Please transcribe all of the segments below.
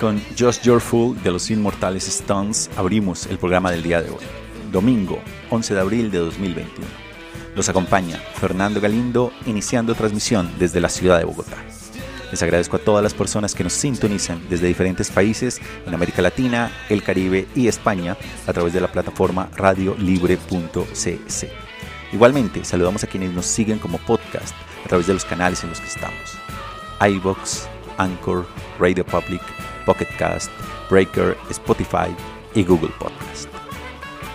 Con Just Your Fool de los Inmortales Stones abrimos el programa del día de hoy, domingo 11 de abril de 2021. Los acompaña Fernando Galindo iniciando transmisión desde la ciudad de Bogotá. Les agradezco a todas las personas que nos sintonizan desde diferentes países en América Latina, el Caribe y España a través de la plataforma radiolibre.cc. Igualmente, saludamos a quienes nos siguen como podcast a través de los canales en los que estamos. iBox, Anchor, Radio Public, Pocket Cast, Breaker, Spotify y Google Podcast.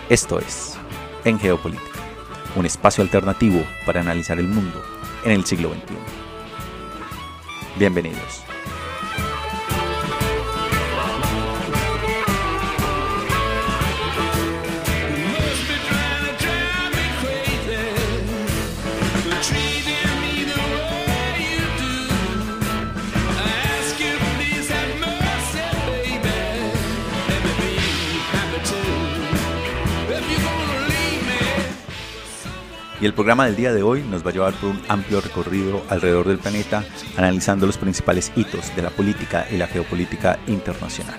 Esto es En Geopolítica, un espacio alternativo para analizar el mundo en el siglo XXI. Bienvenidos. Y el programa del día de hoy nos va a llevar por un amplio recorrido alrededor del planeta, analizando los principales hitos de la política y la geopolítica internacional.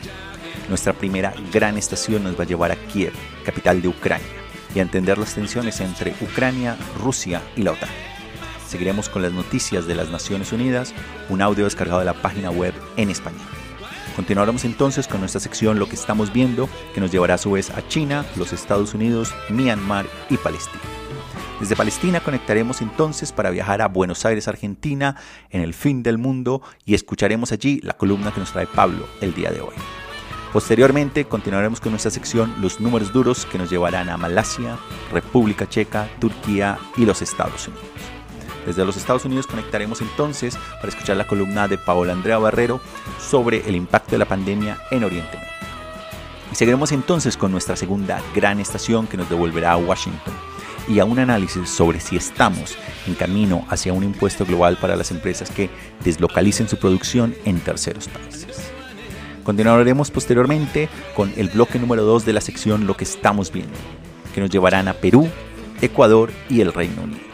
Nuestra primera gran estación nos va a llevar a Kiev, capital de Ucrania, y a entender las tensiones entre Ucrania, Rusia y la OTAN. Seguiremos con las noticias de las Naciones Unidas, un audio descargado de la página web en español. Continuaremos entonces con nuestra sección Lo que estamos viendo, que nos llevará a su vez a China, los Estados Unidos, Myanmar y Palestina. Desde Palestina conectaremos entonces para viajar a Buenos Aires, Argentina, en el fin del mundo y escucharemos allí la columna que nos trae Pablo el día de hoy. Posteriormente continuaremos con nuestra sección Los números duros que nos llevarán a Malasia, República Checa, Turquía y los Estados Unidos. Desde los Estados Unidos conectaremos entonces para escuchar la columna de Paola Andrea Barrero sobre el impacto de la pandemia en Oriente Medio. Y seguiremos entonces con nuestra segunda gran estación que nos devolverá a Washington y a un análisis sobre si estamos en camino hacia un impuesto global para las empresas que deslocalicen su producción en terceros países. Continuaremos posteriormente con el bloque número 2 de la sección Lo que estamos viendo, que nos llevarán a Perú, Ecuador y el Reino Unido.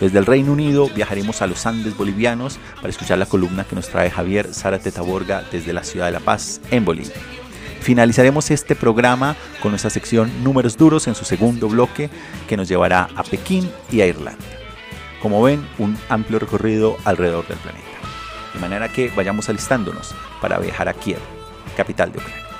Desde el Reino Unido viajaremos a los Andes bolivianos para escuchar la columna que nos trae Javier Zárate Taborga desde la ciudad de La Paz, en Bolivia. Finalizaremos este programa con nuestra sección Números Duros en su segundo bloque que nos llevará a Pekín y a Irlanda. Como ven, un amplio recorrido alrededor del planeta. De manera que vayamos alistándonos para viajar a Kiev, capital de Ucrania.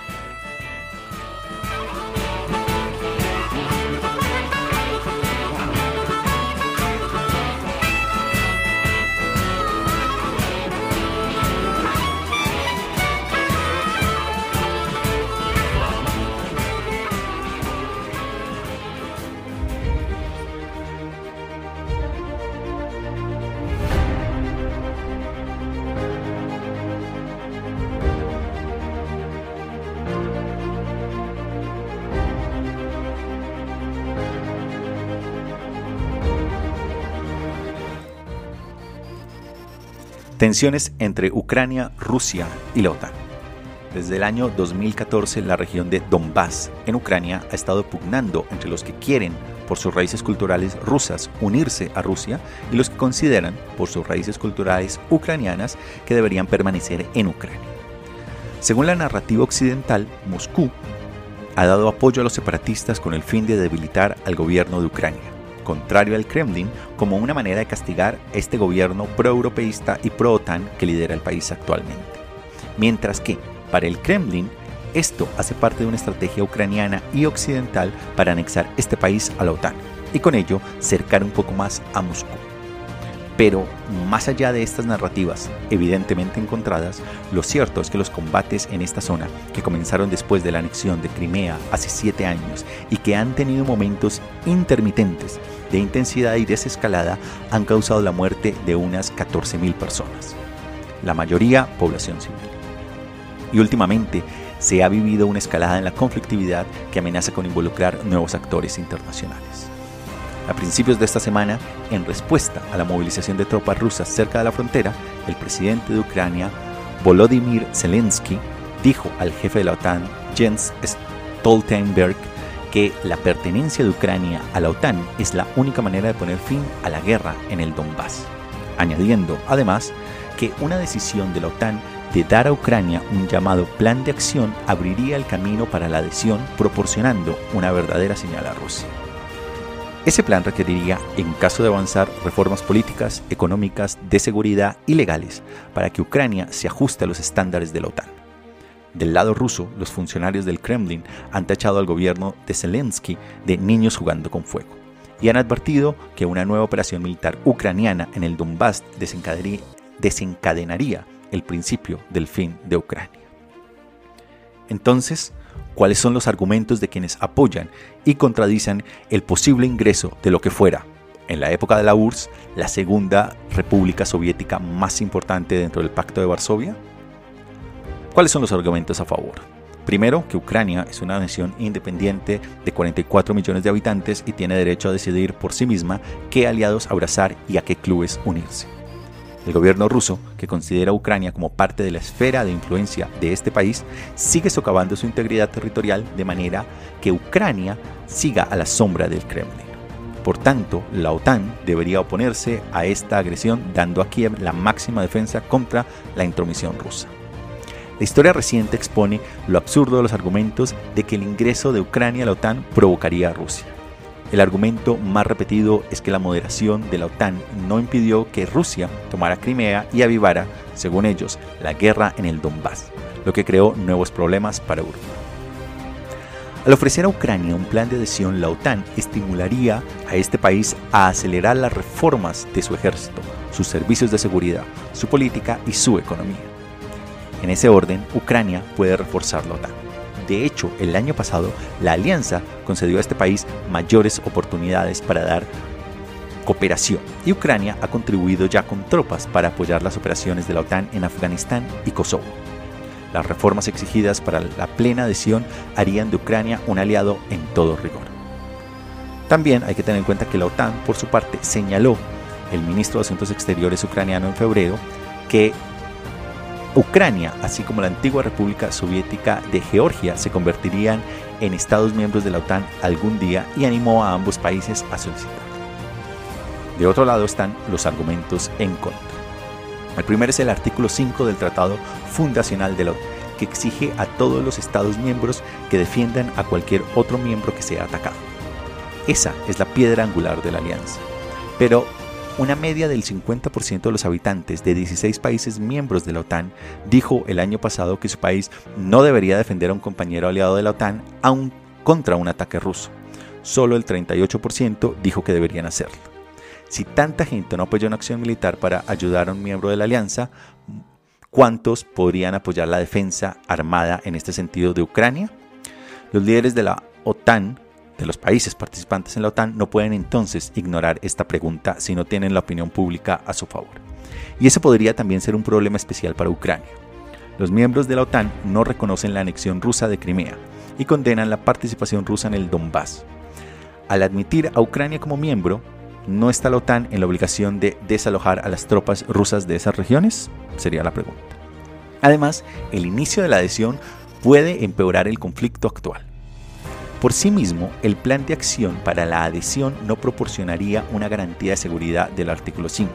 Tensiones entre Ucrania, Rusia y la OTAN. Desde el año 2014, la región de Donbass, en Ucrania, ha estado pugnando entre los que quieren, por sus raíces culturales rusas, unirse a Rusia y los que consideran, por sus raíces culturales ucranianas, que deberían permanecer en Ucrania. Según la narrativa occidental, Moscú ha dado apoyo a los separatistas con el fin de debilitar al gobierno de Ucrania contrario al Kremlin, como una manera de castigar este gobierno pro-europeísta y pro-OTAN que lidera el país actualmente. Mientras que, para el Kremlin, esto hace parte de una estrategia ucraniana y occidental para anexar este país a la OTAN y con ello cercar un poco más a Moscú. Pero más allá de estas narrativas, evidentemente encontradas, lo cierto es que los combates en esta zona, que comenzaron después de la anexión de Crimea hace siete años y que han tenido momentos intermitentes de intensidad y desescalada, han causado la muerte de unas 14.000 personas, la mayoría población civil. Y últimamente se ha vivido una escalada en la conflictividad que amenaza con involucrar nuevos actores internacionales. A principios de esta semana, en respuesta a la movilización de tropas rusas cerca de la frontera, el presidente de Ucrania, Volodymyr Zelensky, dijo al jefe de la OTAN, Jens Stoltenberg, que la pertenencia de Ucrania a la OTAN es la única manera de poner fin a la guerra en el Donbass, añadiendo además que una decisión de la OTAN de dar a Ucrania un llamado plan de acción abriría el camino para la adhesión proporcionando una verdadera señal a Rusia. Ese plan requeriría, en caso de avanzar, reformas políticas, económicas, de seguridad y legales para que Ucrania se ajuste a los estándares de la OTAN. Del lado ruso, los funcionarios del Kremlin han tachado al gobierno de Zelensky de niños jugando con fuego y han advertido que una nueva operación militar ucraniana en el Donbass desencadenaría el principio del fin de Ucrania. Entonces, ¿cuáles son los argumentos de quienes apoyan y contradicen el posible ingreso de lo que fuera, en la época de la URSS, la segunda república soviética más importante dentro del Pacto de Varsovia? ¿Cuáles son los argumentos a favor? Primero, que Ucrania es una nación independiente de 44 millones de habitantes y tiene derecho a decidir por sí misma qué aliados abrazar y a qué clubes unirse. El gobierno ruso, que considera a Ucrania como parte de la esfera de influencia de este país, sigue socavando su integridad territorial de manera que Ucrania siga a la sombra del Kremlin. Por tanto, la OTAN debería oponerse a esta agresión dando a Kiev la máxima defensa contra la intromisión rusa. La historia reciente expone lo absurdo de los argumentos de que el ingreso de Ucrania a la OTAN provocaría a Rusia. El argumento más repetido es que la moderación de la OTAN no impidió que Rusia tomara Crimea y avivara, según ellos, la guerra en el Donbass, lo que creó nuevos problemas para Europa. Al ofrecer a Ucrania un plan de adhesión, la OTAN estimularía a este país a acelerar las reformas de su ejército, sus servicios de seguridad, su política y su economía. En ese orden, Ucrania puede reforzar la OTAN. De hecho, el año pasado, la alianza concedió a este país mayores oportunidades para dar cooperación y Ucrania ha contribuido ya con tropas para apoyar las operaciones de la OTAN en Afganistán y Kosovo. Las reformas exigidas para la plena adhesión harían de Ucrania un aliado en todo rigor. También hay que tener en cuenta que la OTAN, por su parte, señaló el ministro de Asuntos Exteriores ucraniano en febrero que Ucrania, así como la antigua República Soviética de Georgia, se convertirían en Estados miembros de la OTAN algún día y animó a ambos países a solicitar. De otro lado están los argumentos en contra. El primero es el artículo 5 del Tratado Fundacional de la OTAN, que exige a todos los Estados miembros que defiendan a cualquier otro miembro que sea atacado. Esa es la piedra angular de la alianza. Pero una media del 50% de los habitantes de 16 países miembros de la OTAN dijo el año pasado que su país no debería defender a un compañero aliado de la OTAN aun contra un ataque ruso. Solo el 38% dijo que deberían hacerlo. Si tanta gente no apoyó una acción militar para ayudar a un miembro de la alianza, ¿cuántos podrían apoyar la defensa armada en este sentido de Ucrania? Los líderes de la OTAN los países participantes en la OTAN no pueden entonces ignorar esta pregunta si no tienen la opinión pública a su favor. Y ese podría también ser un problema especial para Ucrania. Los miembros de la OTAN no reconocen la anexión rusa de Crimea y condenan la participación rusa en el Donbass. Al admitir a Ucrania como miembro, ¿no está la OTAN en la obligación de desalojar a las tropas rusas de esas regiones? Sería la pregunta. Además, el inicio de la adhesión puede empeorar el conflicto actual. Por sí mismo, el plan de acción para la adhesión no proporcionaría una garantía de seguridad del artículo 5.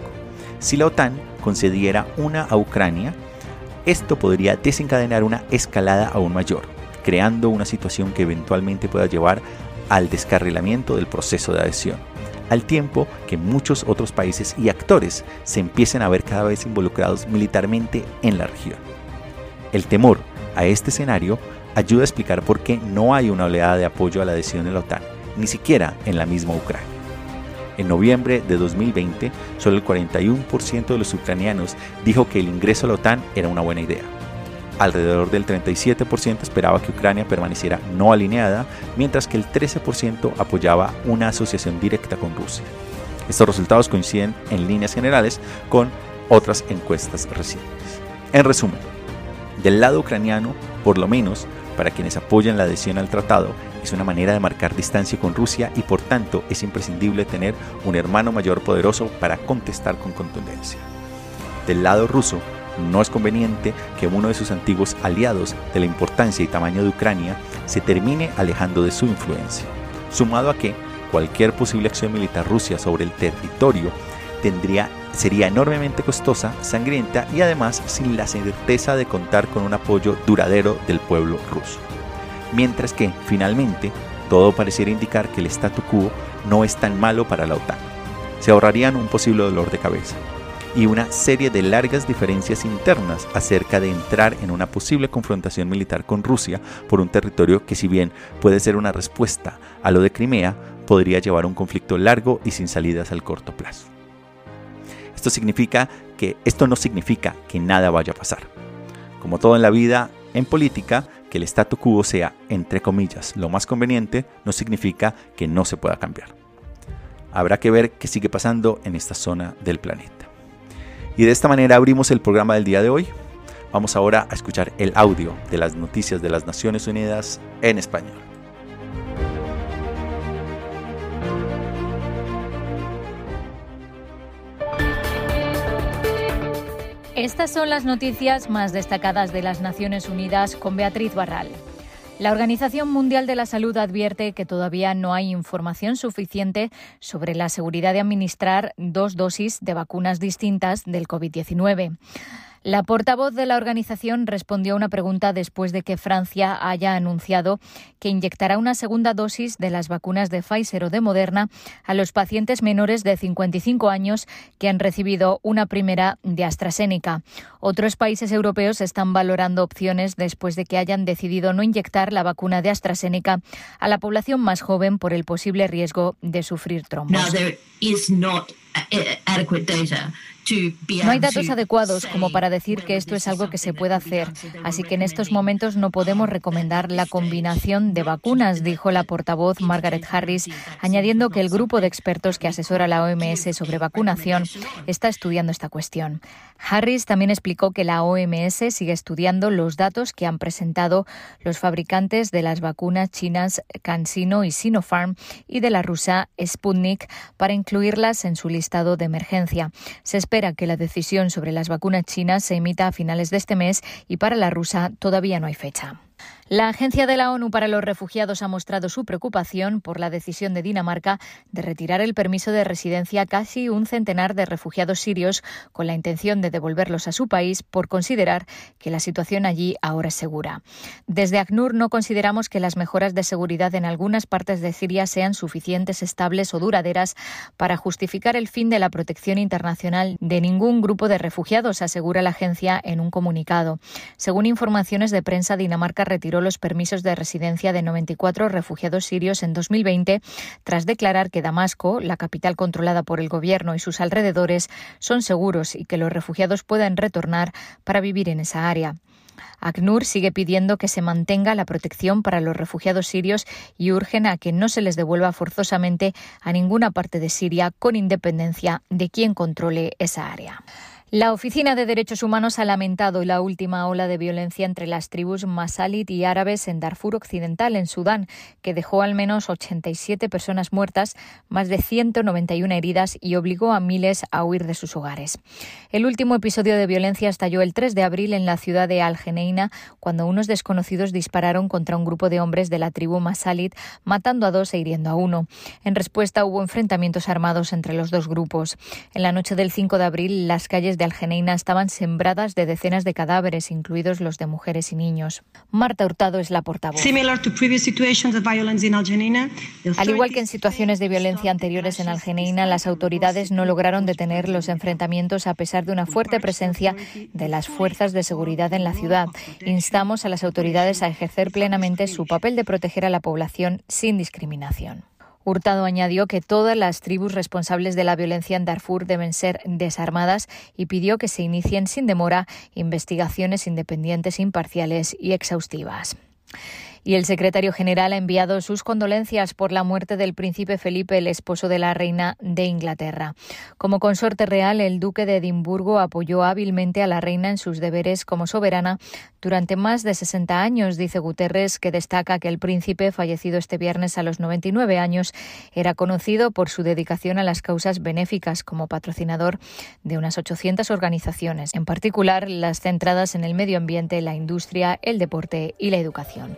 Si la OTAN concediera una a Ucrania, esto podría desencadenar una escalada aún mayor, creando una situación que eventualmente pueda llevar al descarrilamiento del proceso de adhesión, al tiempo que muchos otros países y actores se empiecen a ver cada vez involucrados militarmente en la región. El temor a este escenario ayuda a explicar por qué no hay una oleada de apoyo a la adhesión de la OTAN, ni siquiera en la misma Ucrania. En noviembre de 2020, solo el 41% de los ucranianos dijo que el ingreso a la OTAN era una buena idea. Alrededor del 37% esperaba que Ucrania permaneciera no alineada, mientras que el 13% apoyaba una asociación directa con Rusia. Estos resultados coinciden en líneas generales con otras encuestas recientes. En resumen, del lado ucraniano, por lo menos, para quienes apoyan la adhesión al tratado, es una manera de marcar distancia con Rusia y por tanto es imprescindible tener un hermano mayor poderoso para contestar con contundencia. Del lado ruso, no es conveniente que uno de sus antiguos aliados de la importancia y tamaño de Ucrania se termine alejando de su influencia, sumado a que cualquier posible acción militar rusa sobre el territorio tendría sería enormemente costosa, sangrienta y además sin la certeza de contar con un apoyo duradero del pueblo ruso. Mientras que, finalmente, todo pareciera indicar que el statu quo no es tan malo para la OTAN. Se ahorrarían un posible dolor de cabeza y una serie de largas diferencias internas acerca de entrar en una posible confrontación militar con Rusia por un territorio que si bien puede ser una respuesta a lo de Crimea, podría llevar a un conflicto largo y sin salidas al corto plazo. Esto significa que esto no significa que nada vaya a pasar. Como todo en la vida, en política, que el statu quo sea, entre comillas, lo más conveniente, no significa que no se pueda cambiar. Habrá que ver qué sigue pasando en esta zona del planeta. Y de esta manera abrimos el programa del día de hoy. Vamos ahora a escuchar el audio de las noticias de las Naciones Unidas en español. Estas son las noticias más destacadas de las Naciones Unidas con Beatriz Barral. La Organización Mundial de la Salud advierte que todavía no hay información suficiente sobre la seguridad de administrar dos dosis de vacunas distintas del COVID-19. La portavoz de la organización respondió a una pregunta después de que Francia haya anunciado que inyectará una segunda dosis de las vacunas de Pfizer o de Moderna a los pacientes menores de 55 años que han recibido una primera de AstraZeneca. Otros países europeos están valorando opciones después de que hayan decidido no inyectar la vacuna de AstraZeneca a la población más joven por el posible riesgo de sufrir trombos. Hay datos adecuados como para decir que esto es algo que se pueda hacer, así que en estos momentos no podemos recomendar la combinación de vacunas, dijo la portavoz Margaret Harris, añadiendo que el grupo de expertos que asesora la OMS sobre vacunación está estudiando esta cuestión. Harris también explicó que la OMS sigue estudiando los datos que han presentado los fabricantes de las vacunas chinas CanSino y Sinopharm y de la rusa Sputnik para incluirlas en su listado de emergencia. Se espera espera que la decisión sobre las vacunas chinas se emita a finales de este mes y para la rusa todavía no hay fecha. La Agencia de la ONU para los Refugiados ha mostrado su preocupación por la decisión de Dinamarca de retirar el permiso de residencia a casi un centenar de refugiados sirios con la intención de devolverlos a su país por considerar que la situación allí ahora es segura. Desde ACNUR no consideramos que las mejoras de seguridad en algunas partes de Siria sean suficientes, estables o duraderas para justificar el fin de la protección internacional de ningún grupo de refugiados, asegura la agencia en un comunicado. Según informaciones de prensa, Dinamarca retiró los permisos de residencia de 94 refugiados sirios en 2020 tras declarar que Damasco, la capital controlada por el gobierno y sus alrededores, son seguros y que los refugiados puedan retornar para vivir en esa área. ACNUR sigue pidiendo que se mantenga la protección para los refugiados sirios y urgen a que no se les devuelva forzosamente a ninguna parte de Siria con independencia de quien controle esa área. La Oficina de Derechos Humanos ha lamentado la última ola de violencia entre las tribus masalit y árabes en Darfur Occidental, en Sudán, que dejó al menos 87 personas muertas, más de 191 heridas y obligó a miles a huir de sus hogares. El último episodio de violencia estalló el 3 de abril en la ciudad de Al-Geneina, cuando unos desconocidos dispararon contra un grupo de hombres de la tribu masalit, matando a dos e hiriendo a uno. En respuesta hubo enfrentamientos armados entre los dos grupos. En la noche del 5 de abril, las calles de Algeneina estaban sembradas de decenas de cadáveres, incluidos los de mujeres y niños. Marta Hurtado es la portavoz. Al igual que en situaciones de violencia anteriores en Algeneina, las autoridades no lograron detener los enfrentamientos a pesar de una fuerte presencia de las fuerzas de seguridad en la ciudad. Instamos a las autoridades a ejercer plenamente su papel de proteger a la población sin discriminación. Hurtado añadió que todas las tribus responsables de la violencia en Darfur deben ser desarmadas y pidió que se inicien sin demora investigaciones independientes, imparciales y exhaustivas. Y el secretario general ha enviado sus condolencias por la muerte del príncipe Felipe, el esposo de la reina de Inglaterra. Como consorte real, el duque de Edimburgo apoyó hábilmente a la reina en sus deberes como soberana durante más de 60 años, dice Guterres, que destaca que el príncipe, fallecido este viernes a los 99 años, era conocido por su dedicación a las causas benéficas como patrocinador de unas 800 organizaciones, en particular las centradas en el medio ambiente, la industria, el deporte y la educación.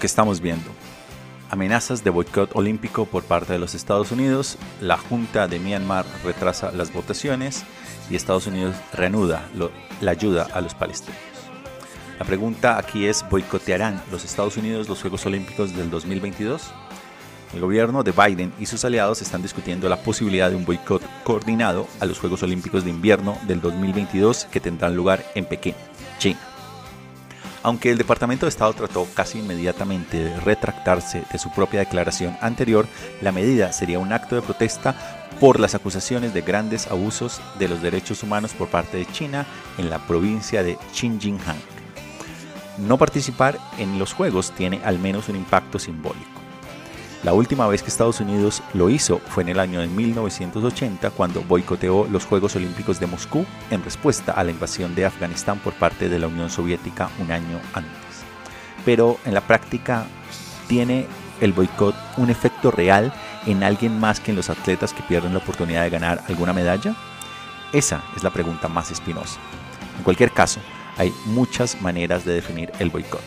Que estamos viendo. Amenazas de boicot olímpico por parte de los Estados Unidos, la Junta de Myanmar retrasa las votaciones y Estados Unidos reanuda la ayuda a los palestinos. La pregunta aquí es, ¿boicotearán los Estados Unidos los Juegos Olímpicos del 2022? El gobierno de Biden y sus aliados están discutiendo la posibilidad de un boicot coordinado a los Juegos Olímpicos de Invierno del 2022 que tendrán lugar en Pekín, China. Aunque el Departamento de Estado trató casi inmediatamente de retractarse de su propia declaración anterior, la medida sería un acto de protesta por las acusaciones de grandes abusos de los derechos humanos por parte de China en la provincia de Xinjiang. No participar en los Juegos tiene al menos un impacto simbólico. La última vez que Estados Unidos lo hizo fue en el año de 1980 cuando boicoteó los Juegos Olímpicos de Moscú en respuesta a la invasión de Afganistán por parte de la Unión Soviética un año antes. Pero en la práctica tiene el boicot un efecto real en alguien más que en los atletas que pierden la oportunidad de ganar alguna medalla? Esa es la pregunta más espinosa. En cualquier caso, hay muchas maneras de definir el boicot.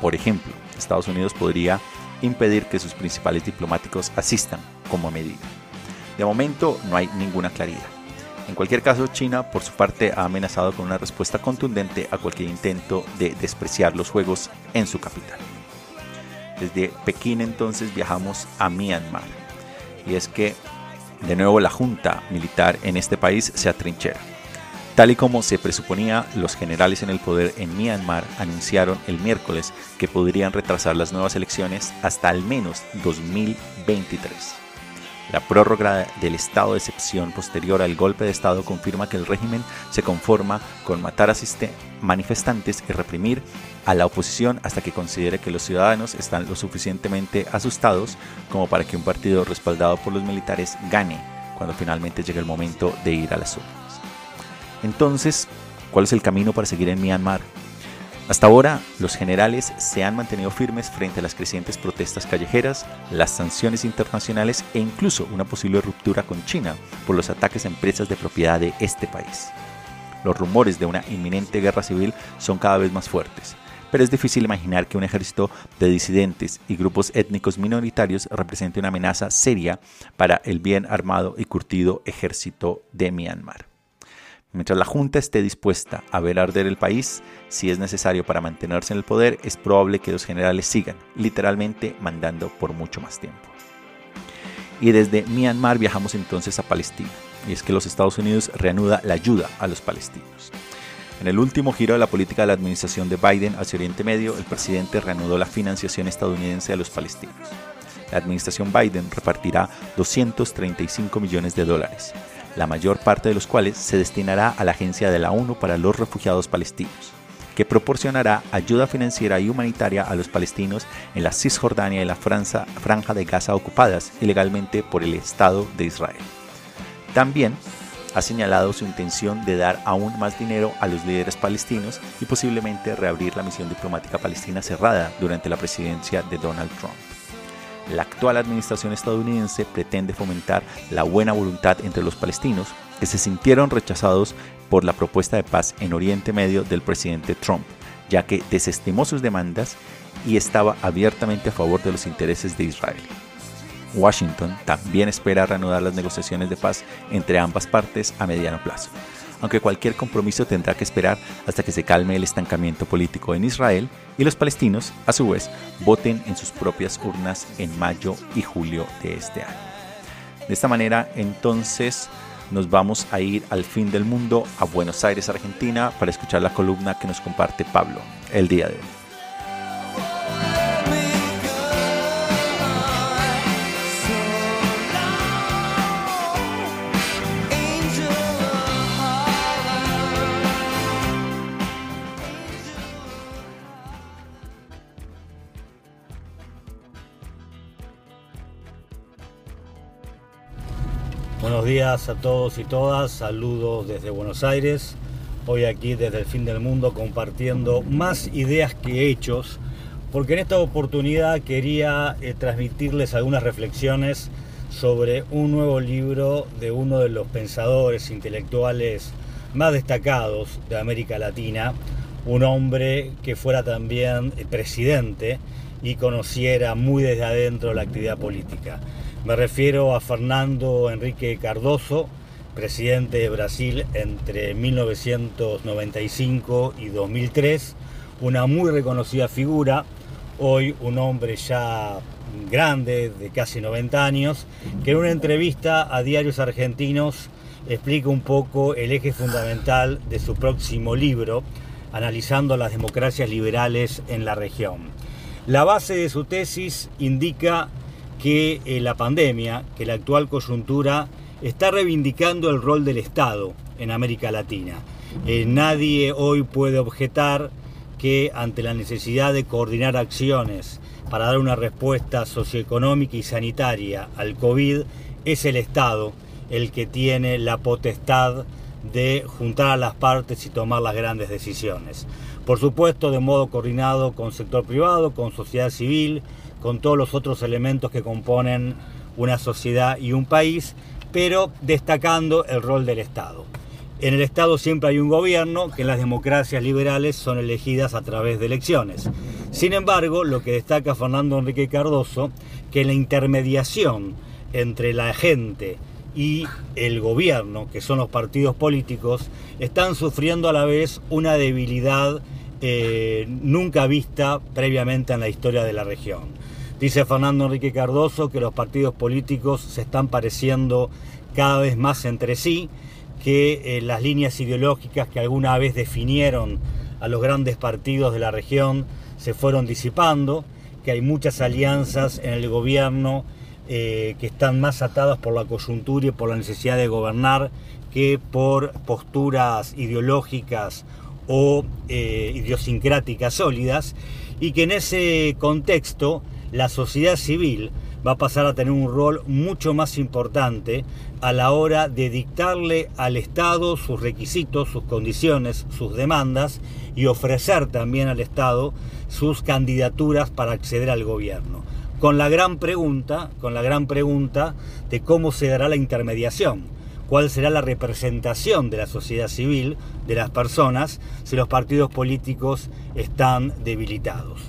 Por ejemplo, Estados Unidos podría impedir que sus principales diplomáticos asistan como medida. De momento no hay ninguna claridad. En cualquier caso, China por su parte ha amenazado con una respuesta contundente a cualquier intento de despreciar los Juegos en su capital. Desde Pekín entonces viajamos a Myanmar. Y es que de nuevo la junta militar en este país se atrinchera. Tal y como se presuponía, los generales en el poder en Myanmar anunciaron el miércoles que podrían retrasar las nuevas elecciones hasta al menos 2023. La prórroga del estado de excepción posterior al golpe de estado confirma que el régimen se conforma con matar a manifestantes y reprimir a la oposición hasta que considere que los ciudadanos están lo suficientemente asustados como para que un partido respaldado por los militares gane cuando finalmente llegue el momento de ir a urnas. Entonces, ¿cuál es el camino para seguir en Myanmar? Hasta ahora, los generales se han mantenido firmes frente a las crecientes protestas callejeras, las sanciones internacionales e incluso una posible ruptura con China por los ataques a empresas de propiedad de este país. Los rumores de una inminente guerra civil son cada vez más fuertes, pero es difícil imaginar que un ejército de disidentes y grupos étnicos minoritarios represente una amenaza seria para el bien armado y curtido ejército de Myanmar. Mientras la Junta esté dispuesta a ver arder el país, si es necesario para mantenerse en el poder, es probable que los generales sigan, literalmente mandando por mucho más tiempo. Y desde Myanmar viajamos entonces a Palestina, y es que los Estados Unidos reanuda la ayuda a los palestinos. En el último giro de la política de la administración de Biden hacia Oriente Medio, el presidente reanudó la financiación estadounidense a los palestinos. La administración Biden repartirá 235 millones de dólares, la mayor parte de los cuales se destinará a la Agencia de la ONU para los Refugiados Palestinos, que proporcionará ayuda financiera y humanitaria a los palestinos en la Cisjordania y la Franja de Gaza ocupadas ilegalmente por el Estado de Israel. También ha señalado su intención de dar aún más dinero a los líderes palestinos y posiblemente reabrir la misión diplomática palestina cerrada durante la presidencia de Donald Trump la actual administración estadounidense pretende fomentar la buena voluntad entre los palestinos que se sintieron rechazados por la propuesta de paz en Oriente Medio del presidente Trump, ya que desestimó sus demandas y estaba abiertamente a favor de los intereses de Israel. Washington también espera reanudar las negociaciones de paz entre ambas partes a mediano plazo aunque cualquier compromiso tendrá que esperar hasta que se calme el estancamiento político en Israel y los palestinos, a su vez, voten en sus propias urnas en mayo y julio de este año. De esta manera, entonces, nos vamos a ir al fin del mundo, a Buenos Aires, Argentina, para escuchar la columna que nos comparte Pablo el día de hoy. A todos y todas, saludos desde Buenos Aires, hoy aquí desde el fin del mundo compartiendo más ideas que hechos, porque en esta oportunidad quería eh, transmitirles algunas reflexiones sobre un nuevo libro de uno de los pensadores intelectuales más destacados de América Latina, un hombre que fuera también eh, presidente y conociera muy desde adentro la actividad política. Me refiero a Fernando Enrique Cardoso, presidente de Brasil entre 1995 y 2003, una muy reconocida figura, hoy un hombre ya grande, de casi 90 años, que en una entrevista a diarios argentinos explica un poco el eje fundamental de su próximo libro, analizando las democracias liberales en la región. La base de su tesis indica que eh, la pandemia, que la actual coyuntura está reivindicando el rol del Estado en América Latina. Eh, nadie hoy puede objetar que ante la necesidad de coordinar acciones para dar una respuesta socioeconómica y sanitaria al COVID, es el Estado el que tiene la potestad de juntar a las partes y tomar las grandes decisiones. Por supuesto, de modo coordinado con sector privado, con sociedad civil, con todos los otros elementos que componen una sociedad y un país, pero destacando el rol del Estado. En el Estado siempre hay un gobierno que en las democracias liberales son elegidas a través de elecciones. Sin embargo, lo que destaca Fernando Enrique Cardoso, que la intermediación entre la gente y el gobierno, que son los partidos políticos, están sufriendo a la vez una debilidad eh, nunca vista previamente en la historia de la región. Dice Fernando Enrique Cardoso que los partidos políticos se están pareciendo cada vez más entre sí, que eh, las líneas ideológicas que alguna vez definieron a los grandes partidos de la región se fueron disipando, que hay muchas alianzas en el gobierno eh, que están más atadas por la coyuntura y por la necesidad de gobernar que por posturas ideológicas o eh, idiosincráticas sólidas y que en ese contexto la sociedad civil va a pasar a tener un rol mucho más importante a la hora de dictarle al Estado sus requisitos, sus condiciones, sus demandas y ofrecer también al Estado sus candidaturas para acceder al gobierno. Con la gran pregunta, con la gran pregunta de cómo se dará la intermediación, cuál será la representación de la sociedad civil, de las personas, si los partidos políticos están debilitados.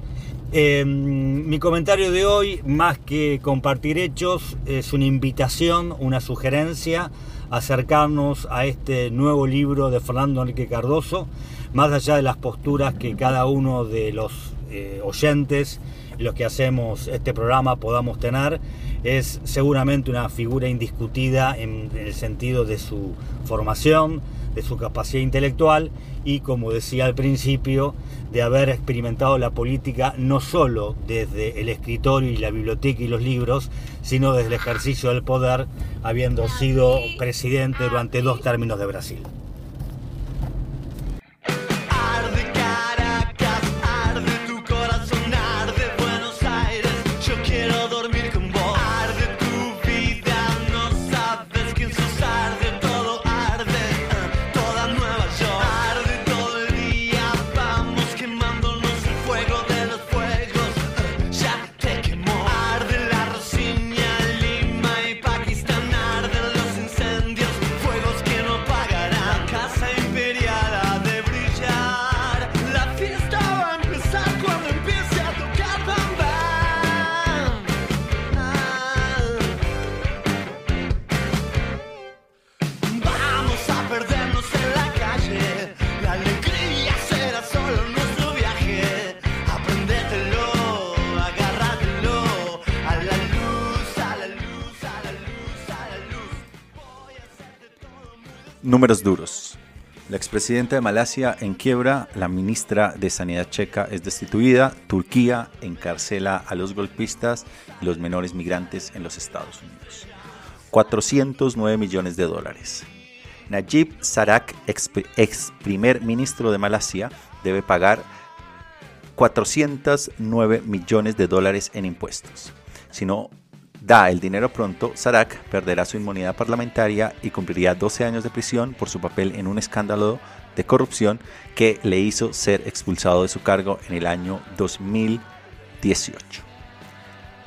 Em, mi comentario de hoy, más que compartir hechos, es una invitación, una sugerencia, acercarnos a este nuevo libro de Fernando Enrique Cardoso, más allá de las posturas que cada uno de los eh, oyentes, los que hacemos este programa, podamos tener, es seguramente una figura indiscutida en el sentido de su formación, de su capacidad intelectual y, como decía al principio, de haber experimentado la política no solo desde el escritorio y la biblioteca y los libros, sino desde el ejercicio del poder, habiendo sido presidente durante dos términos de Brasil. Números duros. La expresidenta de Malasia en quiebra, la ministra de Sanidad checa es destituida, Turquía encarcela a los golpistas y los menores migrantes en los Estados Unidos. 409 millones de dólares. Najib Sarak, ex, ex primer ministro de Malasia, debe pagar 409 millones de dólares en impuestos. Si no da el dinero pronto, Sarak perderá su inmunidad parlamentaria y cumpliría 12 años de prisión por su papel en un escándalo de corrupción que le hizo ser expulsado de su cargo en el año 2018.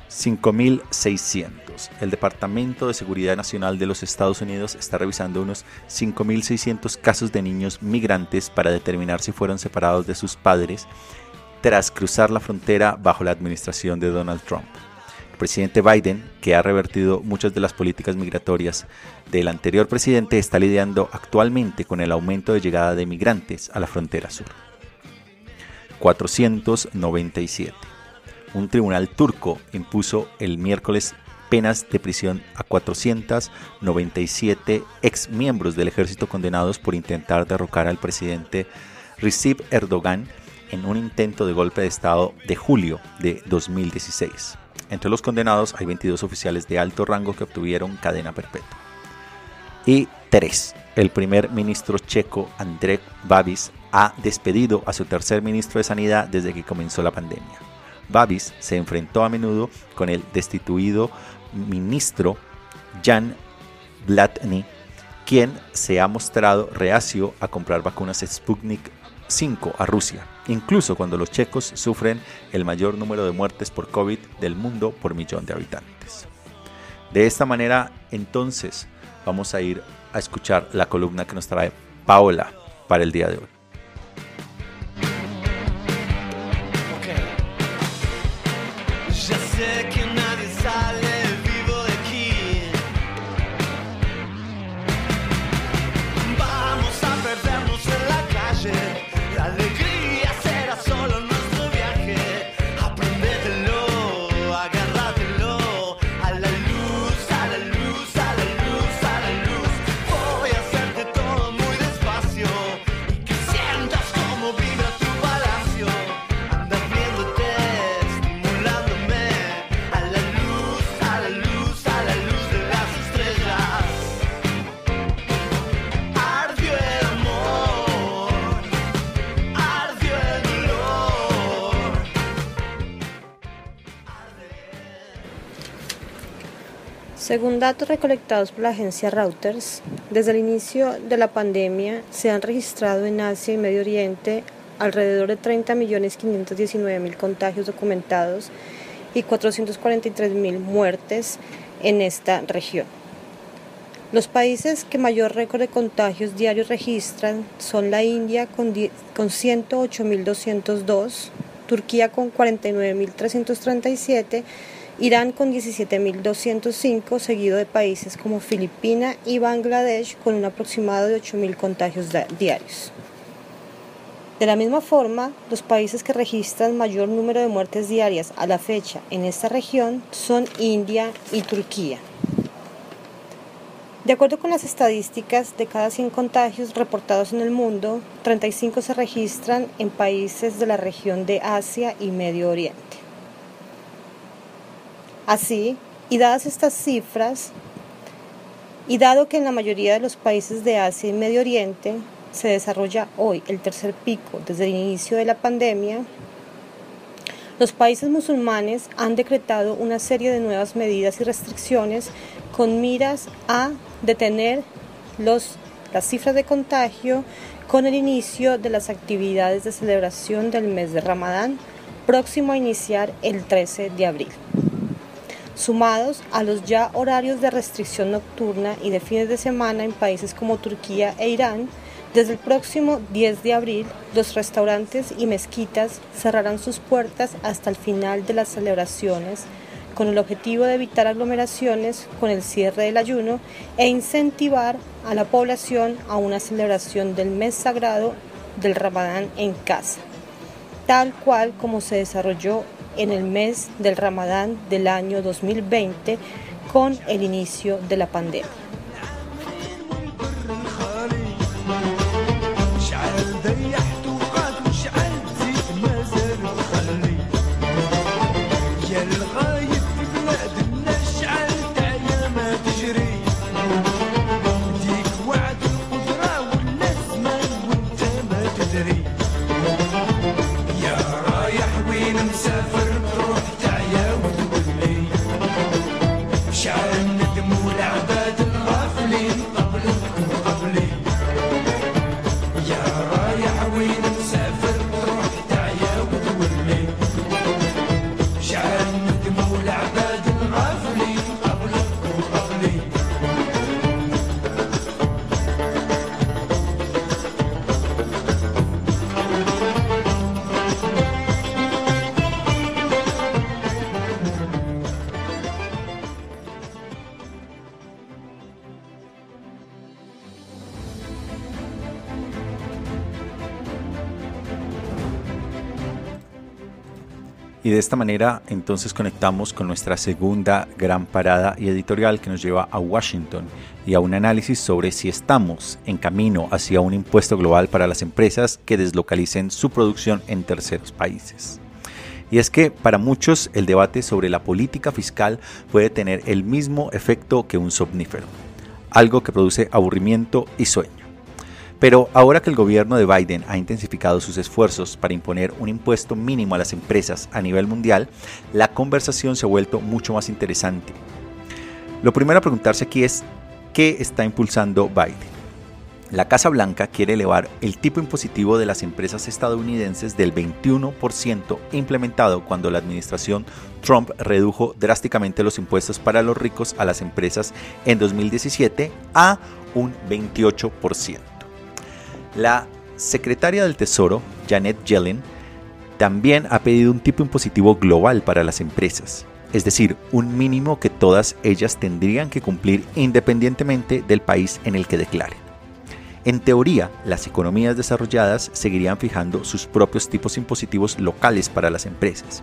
5.600. El Departamento de Seguridad Nacional de los Estados Unidos está revisando unos 5.600 casos de niños migrantes para determinar si fueron separados de sus padres tras cruzar la frontera bajo la administración de Donald Trump. Presidente Biden, que ha revertido muchas de las políticas migratorias del anterior presidente, está lidiando actualmente con el aumento de llegada de migrantes a la frontera sur. 497. Un tribunal turco impuso el miércoles penas de prisión a 497 ex miembros del ejército condenados por intentar derrocar al presidente Recep Erdogan en un intento de golpe de Estado de julio de 2016. Entre los condenados hay 22 oficiales de alto rango que obtuvieron cadena perpetua. Y 3. El primer ministro checo Andrej Babis ha despedido a su tercer ministro de Sanidad desde que comenzó la pandemia. Babis se enfrentó a menudo con el destituido ministro Jan Blatny, quien se ha mostrado reacio a comprar vacunas Sputnik 5 a Rusia, incluso cuando los checos sufren el mayor número de muertes por COVID del mundo por millón de habitantes. De esta manera, entonces, vamos a ir a escuchar la columna que nos trae Paola para el día de hoy. Según datos recolectados por la agencia Reuters, desde el inicio de la pandemia se han registrado en Asia y Medio Oriente alrededor de 30.519.000 contagios documentados y 443.000 muertes en esta región. Los países que mayor récord de contagios diarios registran son la India con, con 108.202, Turquía con 49.337 Irán con 17.205, seguido de países como Filipinas y Bangladesh con un aproximado de 8.000 contagios diarios. De la misma forma, los países que registran mayor número de muertes diarias a la fecha en esta región son India y Turquía. De acuerdo con las estadísticas, de cada 100 contagios reportados en el mundo, 35 se registran en países de la región de Asia y Medio Oriente. Así, y dadas estas cifras, y dado que en la mayoría de los países de Asia y Medio Oriente se desarrolla hoy el tercer pico desde el inicio de la pandemia, los países musulmanes han decretado una serie de nuevas medidas y restricciones con miras a detener los, las cifras de contagio con el inicio de las actividades de celebración del mes de Ramadán, próximo a iniciar el 13 de abril sumados a los ya horarios de restricción nocturna y de fines de semana en países como Turquía e Irán, desde el próximo 10 de abril, los restaurantes y mezquitas cerrarán sus puertas hasta el final de las celebraciones, con el objetivo de evitar aglomeraciones con el cierre del ayuno e incentivar a la población a una celebración del mes sagrado del Ramadán en casa, tal cual como se desarrolló en el mes del Ramadán del año 2020 con el inicio de la pandemia. Y de esta manera entonces conectamos con nuestra segunda gran parada y editorial que nos lleva a Washington y a un análisis sobre si estamos en camino hacia un impuesto global para las empresas que deslocalicen su producción en terceros países. Y es que para muchos el debate sobre la política fiscal puede tener el mismo efecto que un somnífero, algo que produce aburrimiento y sueño. Pero ahora que el gobierno de Biden ha intensificado sus esfuerzos para imponer un impuesto mínimo a las empresas a nivel mundial, la conversación se ha vuelto mucho más interesante. Lo primero a preguntarse aquí es, ¿qué está impulsando Biden? La Casa Blanca quiere elevar el tipo impositivo de las empresas estadounidenses del 21% implementado cuando la administración Trump redujo drásticamente los impuestos para los ricos a las empresas en 2017 a un 28%. La secretaria del Tesoro, Janet Yellen, también ha pedido un tipo impositivo global para las empresas, es decir, un mínimo que todas ellas tendrían que cumplir independientemente del país en el que declaren. En teoría, las economías desarrolladas seguirían fijando sus propios tipos impositivos locales para las empresas.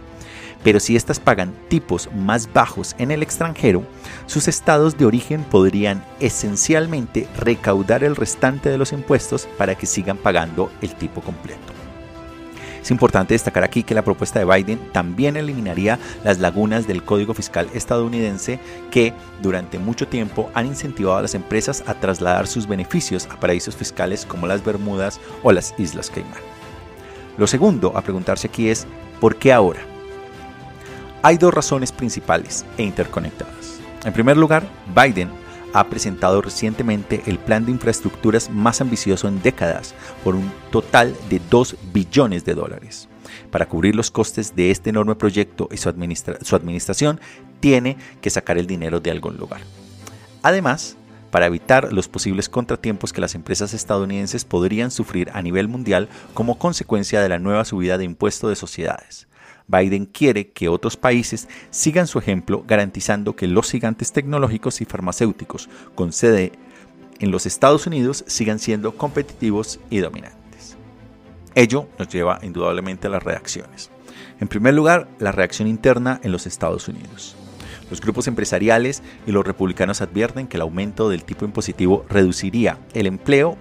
Pero si éstas pagan tipos más bajos en el extranjero, sus estados de origen podrían esencialmente recaudar el restante de los impuestos para que sigan pagando el tipo completo. Es importante destacar aquí que la propuesta de Biden también eliminaría las lagunas del Código Fiscal estadounidense que durante mucho tiempo han incentivado a las empresas a trasladar sus beneficios a paraísos fiscales como las Bermudas o las Islas Caimán. Lo segundo a preguntarse aquí es, ¿por qué ahora? Hay dos razones principales e interconectadas. En primer lugar, Biden ha presentado recientemente el plan de infraestructuras más ambicioso en décadas por un total de 2 billones de dólares. Para cubrir los costes de este enorme proyecto y su, su administración tiene que sacar el dinero de algún lugar. Además, para evitar los posibles contratiempos que las empresas estadounidenses podrían sufrir a nivel mundial como consecuencia de la nueva subida de impuesto de sociedades. Biden quiere que otros países sigan su ejemplo garantizando que los gigantes tecnológicos y farmacéuticos con sede en los Estados Unidos sigan siendo competitivos y dominantes. Ello nos lleva indudablemente a las reacciones. En primer lugar, la reacción interna en los Estados Unidos. Los grupos empresariales y los republicanos advierten que el aumento del tipo impositivo reduciría el empleo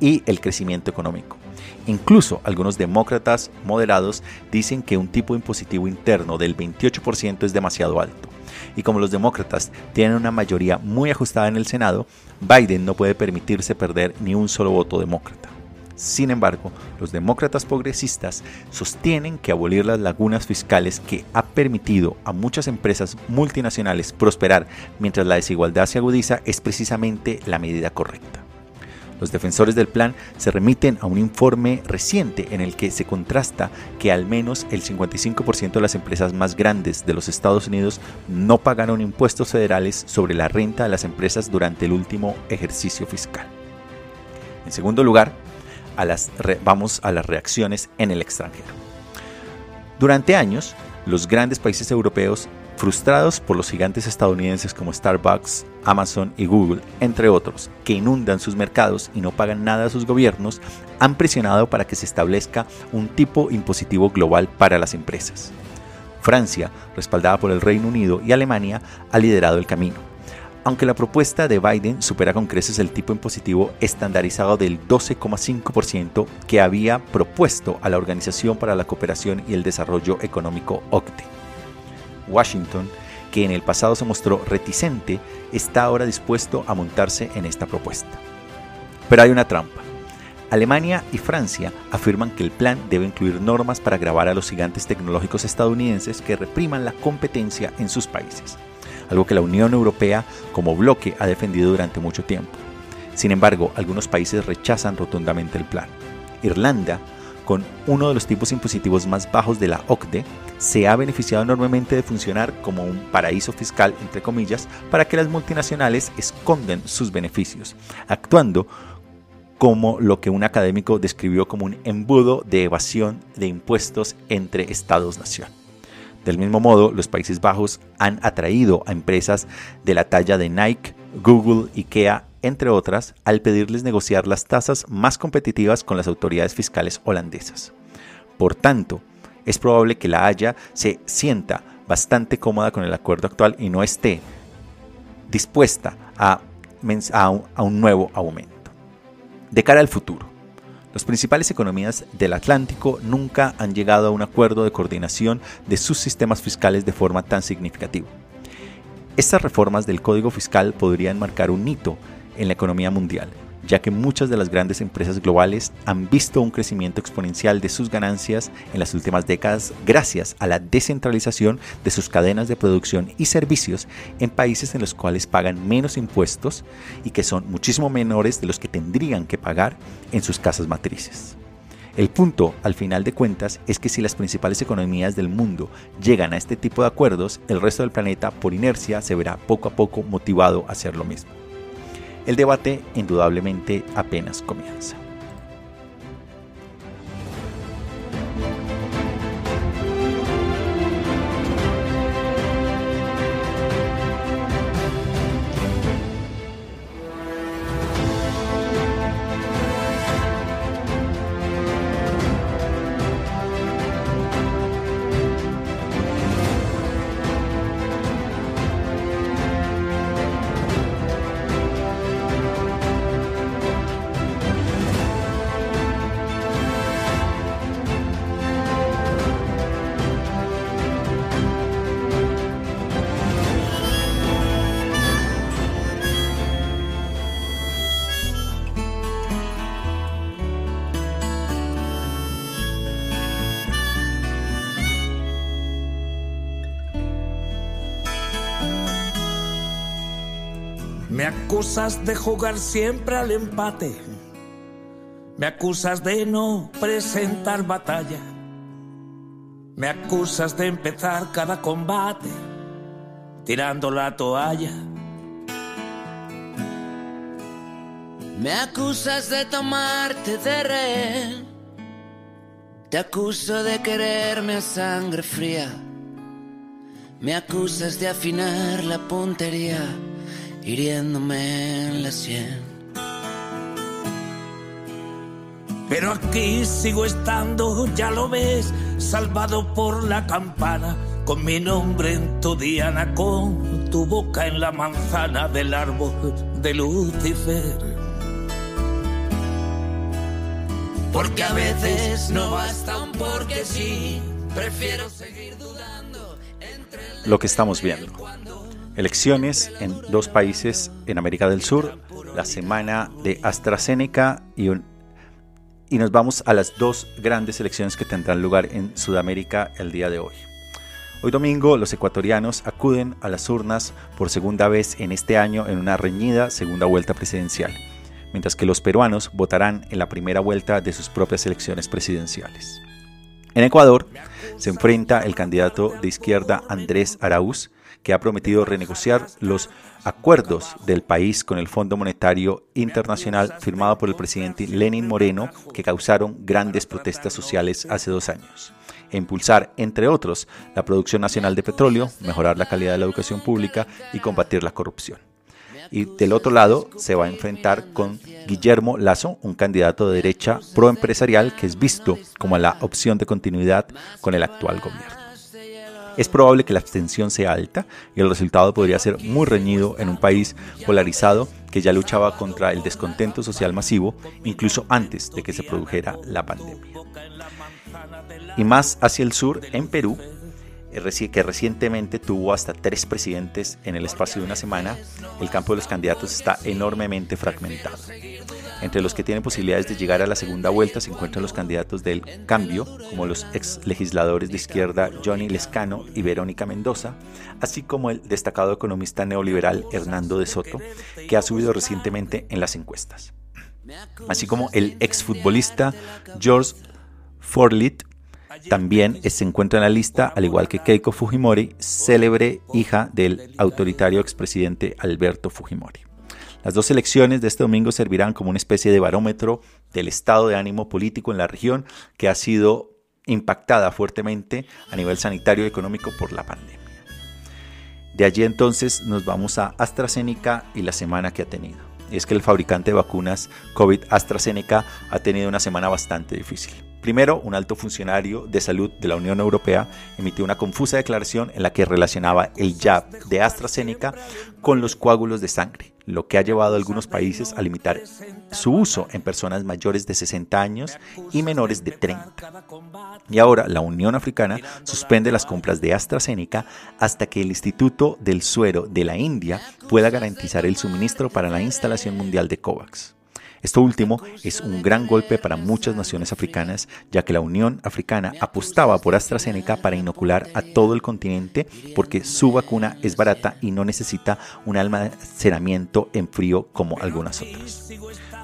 y el crecimiento económico. Incluso algunos demócratas moderados dicen que un tipo impositivo interno del 28% es demasiado alto. Y como los demócratas tienen una mayoría muy ajustada en el Senado, Biden no puede permitirse perder ni un solo voto demócrata. Sin embargo, los demócratas progresistas sostienen que abolir las lagunas fiscales que ha permitido a muchas empresas multinacionales prosperar mientras la desigualdad se agudiza es precisamente la medida correcta. Los defensores del plan se remiten a un informe reciente en el que se contrasta que al menos el 55% de las empresas más grandes de los Estados Unidos no pagaron impuestos federales sobre la renta de las empresas durante el último ejercicio fiscal. En segundo lugar, vamos a las reacciones en el extranjero. Durante años, los grandes países europeos frustrados por los gigantes estadounidenses como Starbucks, Amazon y Google, entre otros, que inundan sus mercados y no pagan nada a sus gobiernos, han presionado para que se establezca un tipo impositivo global para las empresas. Francia, respaldada por el Reino Unido y Alemania, ha liderado el camino. Aunque la propuesta de Biden supera con creces el tipo impositivo estandarizado del 12,5% que había propuesto a la Organización para la Cooperación y el Desarrollo Económico OCDE. Washington, que en el pasado se mostró reticente, está ahora dispuesto a montarse en esta propuesta. Pero hay una trampa. Alemania y Francia afirman que el plan debe incluir normas para grabar a los gigantes tecnológicos estadounidenses que repriman la competencia en sus países, algo que la Unión Europea como bloque ha defendido durante mucho tiempo. Sin embargo, algunos países rechazan rotundamente el plan. Irlanda con uno de los tipos impositivos más bajos de la OCDE, se ha beneficiado enormemente de funcionar como un paraíso fiscal, entre comillas, para que las multinacionales esconden sus beneficios, actuando como lo que un académico describió como un embudo de evasión de impuestos entre Estados-nación. Del mismo modo, los Países Bajos han atraído a empresas de la talla de Nike, Google, IKEA entre otras, al pedirles negociar las tasas más competitivas con las autoridades fiscales holandesas. Por tanto, Es probable que la Haya se sienta bastante cómoda con el acuerdo actual y no esté dispuesta a, a un nuevo aumento. De cara al futuro, las principales economías del Atlántico nunca han llegado a un acuerdo de coordinación de sus sistemas fiscales de forma tan significativa. Estas reformas del Código Fiscal podrían marcar un hito en la economía mundial ya que muchas de las grandes empresas globales han visto un crecimiento exponencial de sus ganancias en las últimas décadas gracias a la descentralización de sus cadenas de producción y servicios en países en los cuales pagan menos impuestos y que son muchísimo menores de los que tendrían que pagar en sus casas matrices. El punto, al final de cuentas, es que si las principales economías del mundo llegan a este tipo de acuerdos, el resto del planeta por inercia se verá poco a poco motivado a hacer lo mismo. El debate indudablemente apenas comienza. Acusas de jugar siempre al empate. Me acusas de no presentar batalla. Me acusas de empezar cada combate tirando la toalla. Me acusas de tomarte de rehén. Te acuso de quererme a sangre fría. Me acusas de afinar la puntería hiriéndome en la sien. Pero aquí sigo estando, ya lo ves, salvado por la campana, con mi nombre en tu diana, con tu boca en la manzana del árbol de Lucifer. Porque a veces no basta un porque sí, prefiero seguir dudando entre lo que estamos viendo elecciones en dos países en América del Sur, la semana de AstraZeneca y, y nos vamos a las dos grandes elecciones que tendrán lugar en Sudamérica el día de hoy. Hoy domingo los ecuatorianos acuden a las urnas por segunda vez en este año en una reñida segunda vuelta presidencial, mientras que los peruanos votarán en la primera vuelta de sus propias elecciones presidenciales. En Ecuador se enfrenta el candidato de izquierda Andrés Araúz que ha prometido renegociar los acuerdos del país con el Fondo Monetario Internacional firmado por el presidente Lenin Moreno que causaron grandes protestas sociales hace dos años e impulsar, entre otros, la producción nacional de petróleo, mejorar la calidad de la educación pública y combatir la corrupción. Y del otro lado se va a enfrentar con Guillermo Lazo, un candidato de derecha proempresarial que es visto como la opción de continuidad con el actual gobierno. Es probable que la abstención sea alta y el resultado podría ser muy reñido en un país polarizado que ya luchaba contra el descontento social masivo incluso antes de que se produjera la pandemia. Y más hacia el sur, en Perú, eh, que recientemente tuvo hasta tres presidentes en el espacio de una semana, el campo de los candidatos está enormemente fragmentado. Entre los que tienen posibilidades de llegar a la segunda vuelta se encuentran los candidatos del cambio, como los ex legisladores de izquierda Johnny Lescano y Verónica Mendoza, así como el destacado economista neoliberal Hernando de Soto, que ha subido recientemente en las encuestas. Así como el exfutbolista George Forlit, también se encuentra en la lista, al igual que Keiko Fujimori, célebre hija del autoritario expresidente Alberto Fujimori. Las dos elecciones de este domingo servirán como una especie de barómetro del estado de ánimo político en la región que ha sido impactada fuertemente a nivel sanitario y económico por la pandemia. De allí entonces nos vamos a AstraZeneca y la semana que ha tenido. Y es que el fabricante de vacunas COVID AstraZeneca ha tenido una semana bastante difícil. Primero, un alto funcionario de salud de la Unión Europea emitió una confusa declaración en la que relacionaba el jab de AstraZeneca con los coágulos de sangre, lo que ha llevado a algunos países a limitar su uso en personas mayores de 60 años y menores de 30. Y ahora la Unión Africana suspende las compras de AstraZeneca hasta que el Instituto del Suero de la India pueda garantizar el suministro para la instalación mundial de COVAX. Esto último es un gran golpe para muchas naciones africanas, ya que la Unión Africana apostaba por AstraZeneca para inocular a todo el continente porque su vacuna es barata y no necesita un almacenamiento en frío como algunas otras.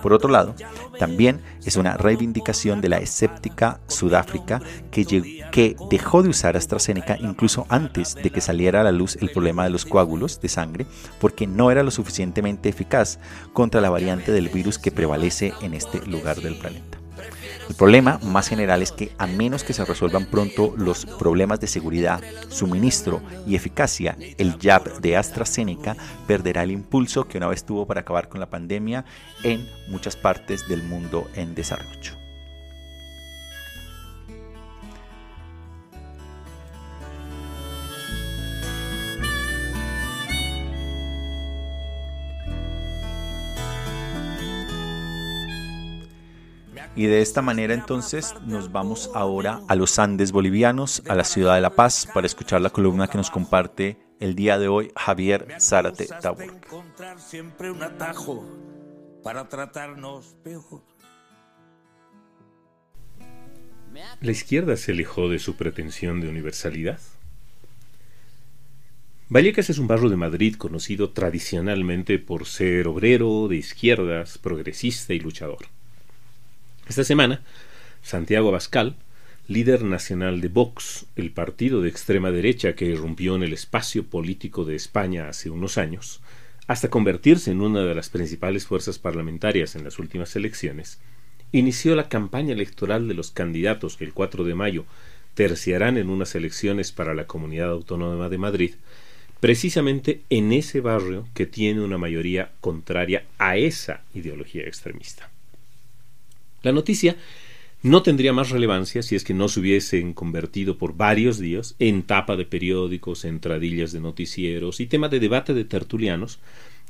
Por otro lado, también es una reivindicación de la escéptica Sudáfrica que, que, dejó de usar AstraZeneca incluso antes de que saliera a la luz el problema de los coágulos de sangre porque no era lo suficientemente eficaz contra la variante del virus que prevalece en este lugar del planeta. El problema más general es que a menos que se resuelvan pronto los problemas de seguridad, suministro y eficacia, el jab de AstraZeneca perderá el impulso que una vez tuvo para acabar con la pandemia en muchas partes del mundo en desarrollo. Y de esta manera entonces nos vamos ahora a los Andes bolivianos, a la ciudad de La Paz, para escuchar la columna que nos comparte el día de hoy Javier Zárate Tabor. siempre un atajo para tratarnos peor. ¿La izquierda se alejó de su pretensión de universalidad? Vallecas es un barrio de Madrid conocido tradicionalmente por ser obrero, de izquierdas, progresista y luchador. Esta semana, Santiago Abascal, líder nacional de Vox, el partido de extrema derecha que irrumpió en el espacio político de España hace unos años, hasta convertirse en una de las principales fuerzas parlamentarias en las últimas elecciones, inició la campaña electoral de los candidatos que el 4 de mayo terciarán en unas elecciones para la Comunidad Autónoma de Madrid, precisamente en ese barrio que tiene una mayoría contraria a esa ideología extremista. La noticia no tendría más relevancia si es que no se hubiesen convertido por varios días en tapa de periódicos, entradillas de noticieros y tema de debate de tertulianos,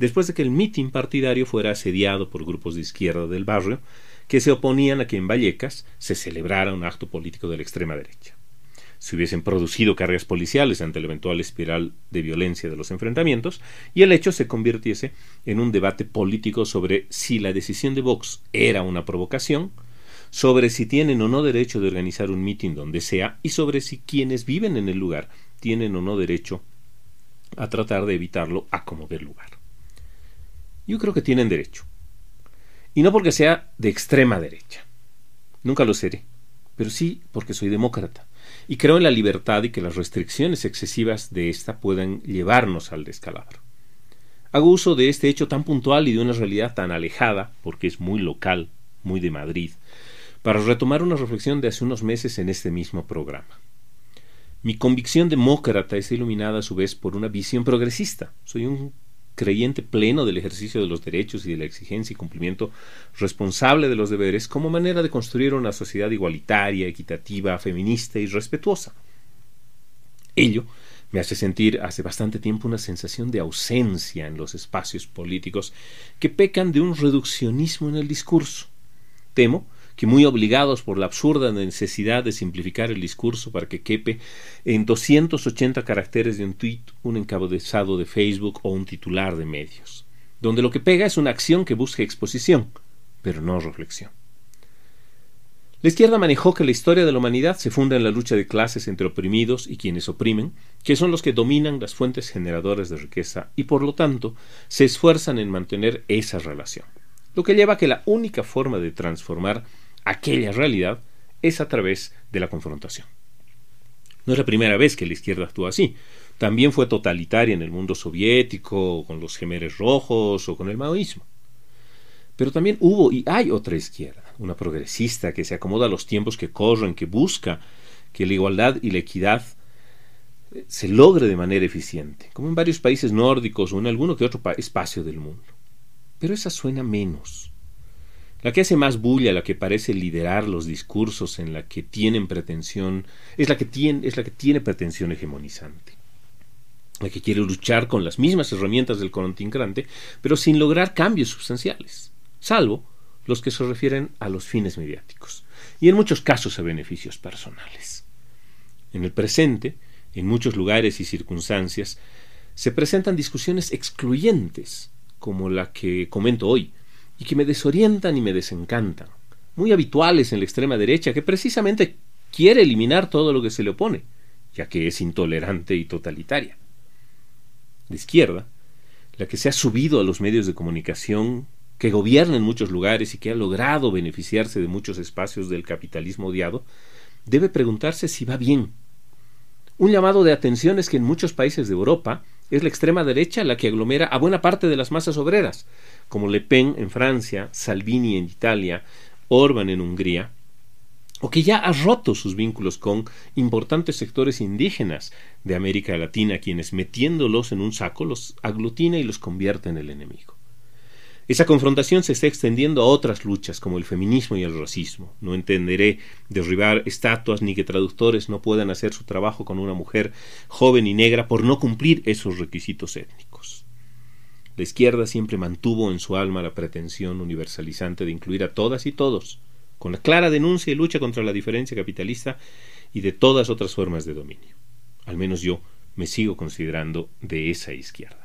después de que el mitin partidario fuera asediado por grupos de izquierda del barrio que se oponían a que en Vallecas se celebrara un acto político de la extrema derecha. Se hubiesen producido cargas policiales ante la eventual espiral de violencia de los enfrentamientos y el hecho se convirtiese en un debate político sobre si la decisión de Vox era una provocación, sobre si tienen o no derecho de organizar un mitin donde sea y sobre si quienes viven en el lugar tienen o no derecho a tratar de evitarlo a como dé lugar. Yo creo que tienen derecho. Y no porque sea de extrema derecha. Nunca lo seré. Pero sí porque soy demócrata. Y creo en la libertad y que las restricciones excesivas de ésta puedan llevarnos al descalabro. Hago uso de este hecho tan puntual y de una realidad tan alejada, porque es muy local, muy de Madrid, para retomar una reflexión de hace unos meses en este mismo programa. Mi convicción demócrata es iluminada a su vez por una visión progresista. Soy un creyente pleno del ejercicio de los derechos y de la exigencia y cumplimiento responsable de los deberes como manera de construir una sociedad igualitaria, equitativa, feminista y respetuosa. Ello me hace sentir hace bastante tiempo una sensación de ausencia en los espacios políticos que pecan de un reduccionismo en el discurso. Temo que muy obligados por la absurda necesidad de simplificar el discurso para que quepe en 280 caracteres de un tweet, un encabezado de Facebook o un titular de medios, donde lo que pega es una acción que busca exposición, pero no reflexión. La izquierda manejó que la historia de la humanidad se funda en la lucha de clases entre oprimidos y quienes oprimen, que son los que dominan las fuentes generadoras de riqueza y por lo tanto se esfuerzan en mantener esa relación. Lo que lleva a que la única forma de transformar aquella realidad es a través de la confrontación. No es la primera vez que la izquierda actúa así. También fue totalitaria en el mundo soviético, con los gemeres rojos o con el maoísmo. Pero también hubo y hay otra izquierda, una progresista que se acomoda a los tiempos que corren, que busca que la igualdad y la equidad eh, se logre de manera eficiente, como en varios países nórdicos o en alguno que otro espacio del mundo. Pero esa suena menos La que hace más bulla, la que parece liderar los discursos en la que tienen pretensión, es la que tiene, es la que tiene pretensión hegemonizante. La que quiere luchar con las mismas herramientas del contingente, pero sin lograr cambios sustanciales, salvo los que se refieren a los fines mediáticos, y en muchos casos a beneficios personales. En el presente, en muchos lugares y circunstancias, se presentan discusiones excluyentes, como la que comento hoy, y que me desorientan y me desencantan, muy habituales en la extrema derecha, que precisamente quiere eliminar todo lo que se le opone, ya que es intolerante y totalitaria. La izquierda, la que se ha subido a los medios de comunicación, que gobierna en muchos lugares y que ha logrado beneficiarse de muchos espacios del capitalismo odiado, debe preguntarse si va bien. Un llamado de atención es que en muchos países de Europa es la extrema derecha la que aglomera a buena parte de las masas obreras, como Le Pen en Francia, Salvini en Italia, Orban en Hungría, o que ya ha roto sus vínculos con importantes sectores indígenas de América Latina, quienes metiéndolos en un saco los aglutina y los convierte en el enemigo. Esa confrontación se está extendiendo a otras luchas como el feminismo y el racismo. No entenderé derribar estatuas ni que traductores no puedan hacer su trabajo con una mujer joven y negra por no cumplir esos requisitos étnicos. La izquierda siempre mantuvo en su alma la pretensión universalizante de incluir a todas y todos, con la clara denuncia y lucha contra la diferencia capitalista y de todas otras formas de dominio. Al menos yo me sigo considerando de esa izquierda.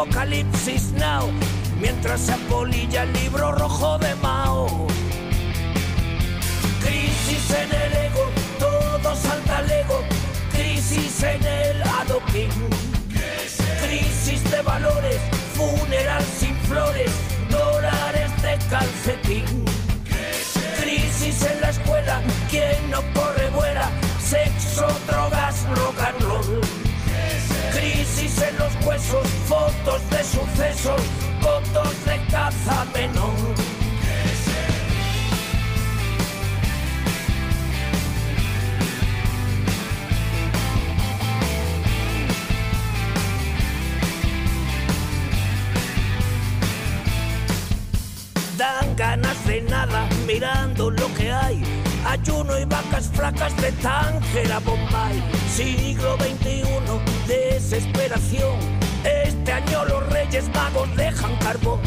apocalipsis now. Mientras se apolilla el libro rojo de mirando lo que hay. Ayuno y vacas flacas de Tánger a Bombay. Siglo XXI, desesperación. Este año los reyes magos dejan carbón.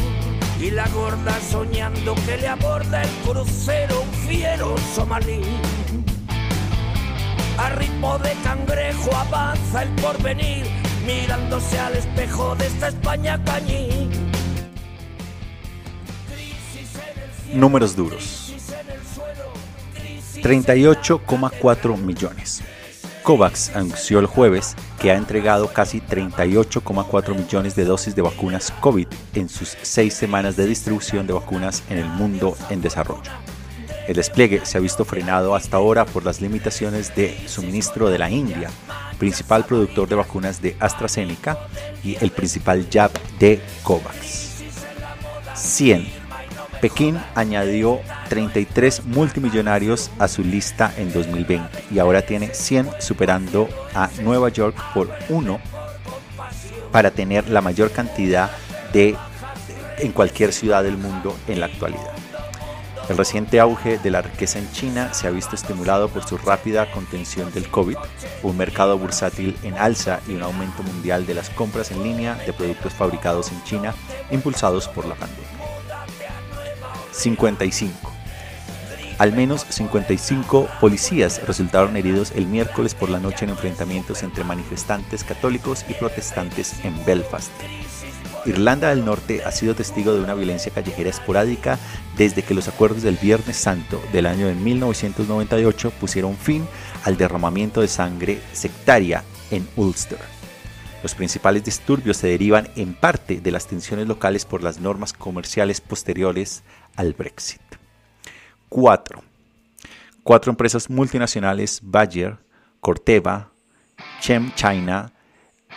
Y la gorda soñando que le aborda el crucero un fiero somalí. A ritmo de cangrejo avanza el porvenir, mirándose al espejo de esta España cañí. Números duros. 38,4 millones. COVAX anunció el jueves que ha entregado casi 38,4 millones de dosis de vacunas COVID en sus seis semanas de distribución de vacunas en el mundo en desarrollo. El despliegue se ha visto frenado hasta ahora por las limitaciones de suministro de la India, principal productor de vacunas de AstraZeneca y el principal jab de COVAX. 100 Pekín añadió 33 multimillonarios a su lista en 2020 y ahora tiene 100 superando a Nueva York por uno para tener la mayor cantidad de en cualquier ciudad del mundo en la actualidad. El reciente auge de la riqueza en China se ha visto estimulado por su rápida contención del COVID, un mercado bursátil en alza y un aumento mundial de las compras en línea de productos fabricados en China impulsados por la pandemia. 55. Al menos 55 policías resultaron heridos el miércoles por la noche en enfrentamientos entre manifestantes católicos y protestantes en Belfast. Irlanda del Norte ha sido testigo de una violencia callejera esporádica desde que los acuerdos del Viernes Santo del año de 1998 pusieron fin al derramamiento de sangre sectaria en Ulster. Los principales disturbios se derivan en parte de las tensiones locales por las normas comerciales posteriores al Brexit. 4. Cuatro empresas multinacionales, Bayer, Corteva, Chem China,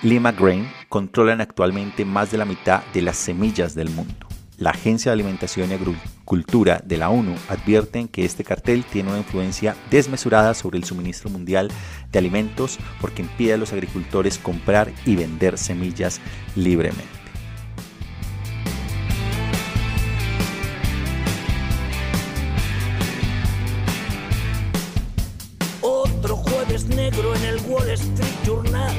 Lima Grain, controlan actualmente más de la mitad de las semillas del mundo. La Agencia de Alimentación y Agricultura de la ONU advierten que este cartel tiene una influencia desmesurada sobre el suministro mundial de alimentos porque impide a los agricultores comprar y vender semillas libremente. Wall Street Journal.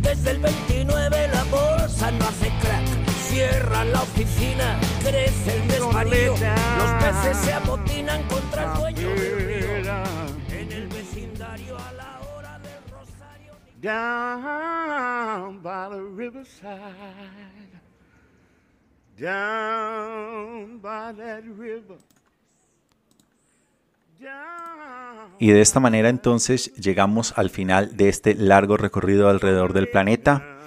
Desde el 29 la bolsa no hace crack cierra la oficina, crece el desvarío, los peces se amotinan contra el dueño del río. En el vecindario a la hora del rosario. Down by the riverside, down by that river. Y de esta manera entonces llegamos al final de este largo recorrido alrededor del planeta.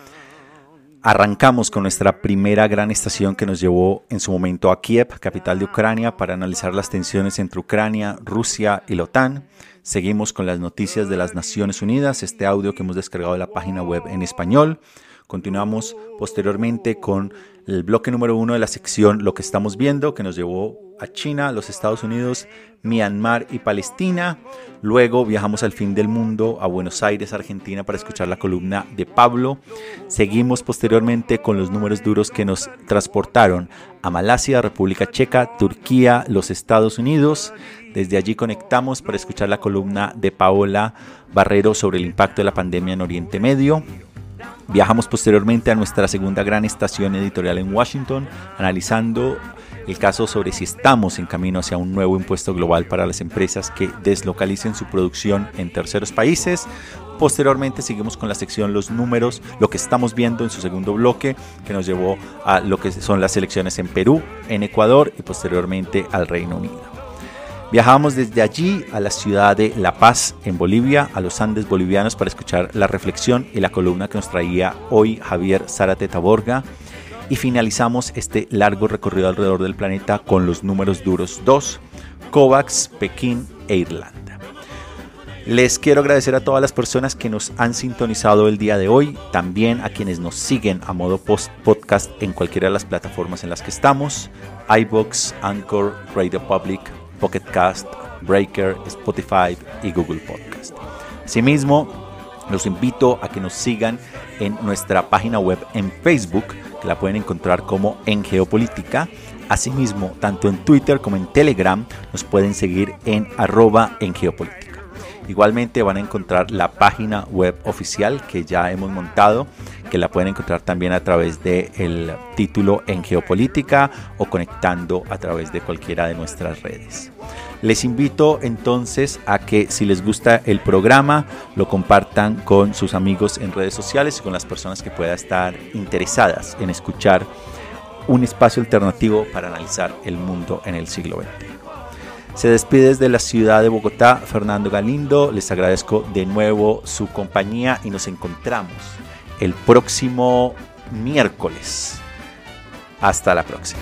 Arrancamos con nuestra primera gran estación que nos llevó en su momento a Kiev, capital de Ucrania, para analizar las tensiones entre Ucrania, Rusia y la OTAN. Seguimos con las noticias de las Naciones Unidas, este audio que hemos descargado de la página web en español. Continuamos posteriormente con el bloque número uno de la sección Lo que estamos viendo, que nos llevó a China, los Estados Unidos, Myanmar y Palestina. Luego viajamos al fin del mundo, a Buenos Aires, Argentina, para escuchar la columna de Pablo. Seguimos posteriormente con los números duros que nos transportaron a Malasia, República Checa, Turquía, los Estados Unidos. Desde allí conectamos para escuchar la columna de Paola Barrero sobre el impacto de la pandemia en Oriente Medio. Viajamos posteriormente a nuestra segunda gran estación editorial en Washington, analizando el caso sobre si estamos en camino hacia un nuevo impuesto global para las empresas que deslocalicen su producción en terceros países. Posteriormente seguimos con la sección Los números, lo que estamos viendo en su segundo bloque, que nos llevó a lo que son las elecciones en Perú, en Ecuador y posteriormente al Reino Unido. Viajamos desde allí a la ciudad de La Paz, en Bolivia, a los Andes bolivianos para escuchar la reflexión y la columna que nos traía hoy Javier Zárate Taborga. Y finalizamos este largo recorrido alrededor del planeta con los números duros 2, COVAX, Pekín e Irlanda. Les quiero agradecer a todas las personas que nos han sintonizado el día de hoy, también a quienes nos siguen a modo podcast en cualquiera de las plataformas en las que estamos, iBox, Anchor, Radio Public, Pocket Cast, Breaker, Spotify y Google Podcast. Asimismo, los invito a que nos sigan en nuestra página web en Facebook, que la pueden encontrar como en Geopolítica. Asimismo, tanto en Twitter como en Telegram nos pueden seguir en arroba en Geopolítica. Igualmente van a encontrar la página web oficial que ya hemos montado, que la pueden encontrar también a través del título en Geopolítica o conectando a través de cualquiera de nuestras redes. Les invito entonces a que si les gusta el programa lo compartan con sus amigos en redes sociales y con las personas que puedan estar interesadas en escuchar un espacio alternativo para analizar el mundo en el siglo XX. Se despide desde la ciudad de Bogotá Fernando Galindo. Les agradezco de nuevo su compañía y nos encontramos el próximo miércoles. Hasta la próxima.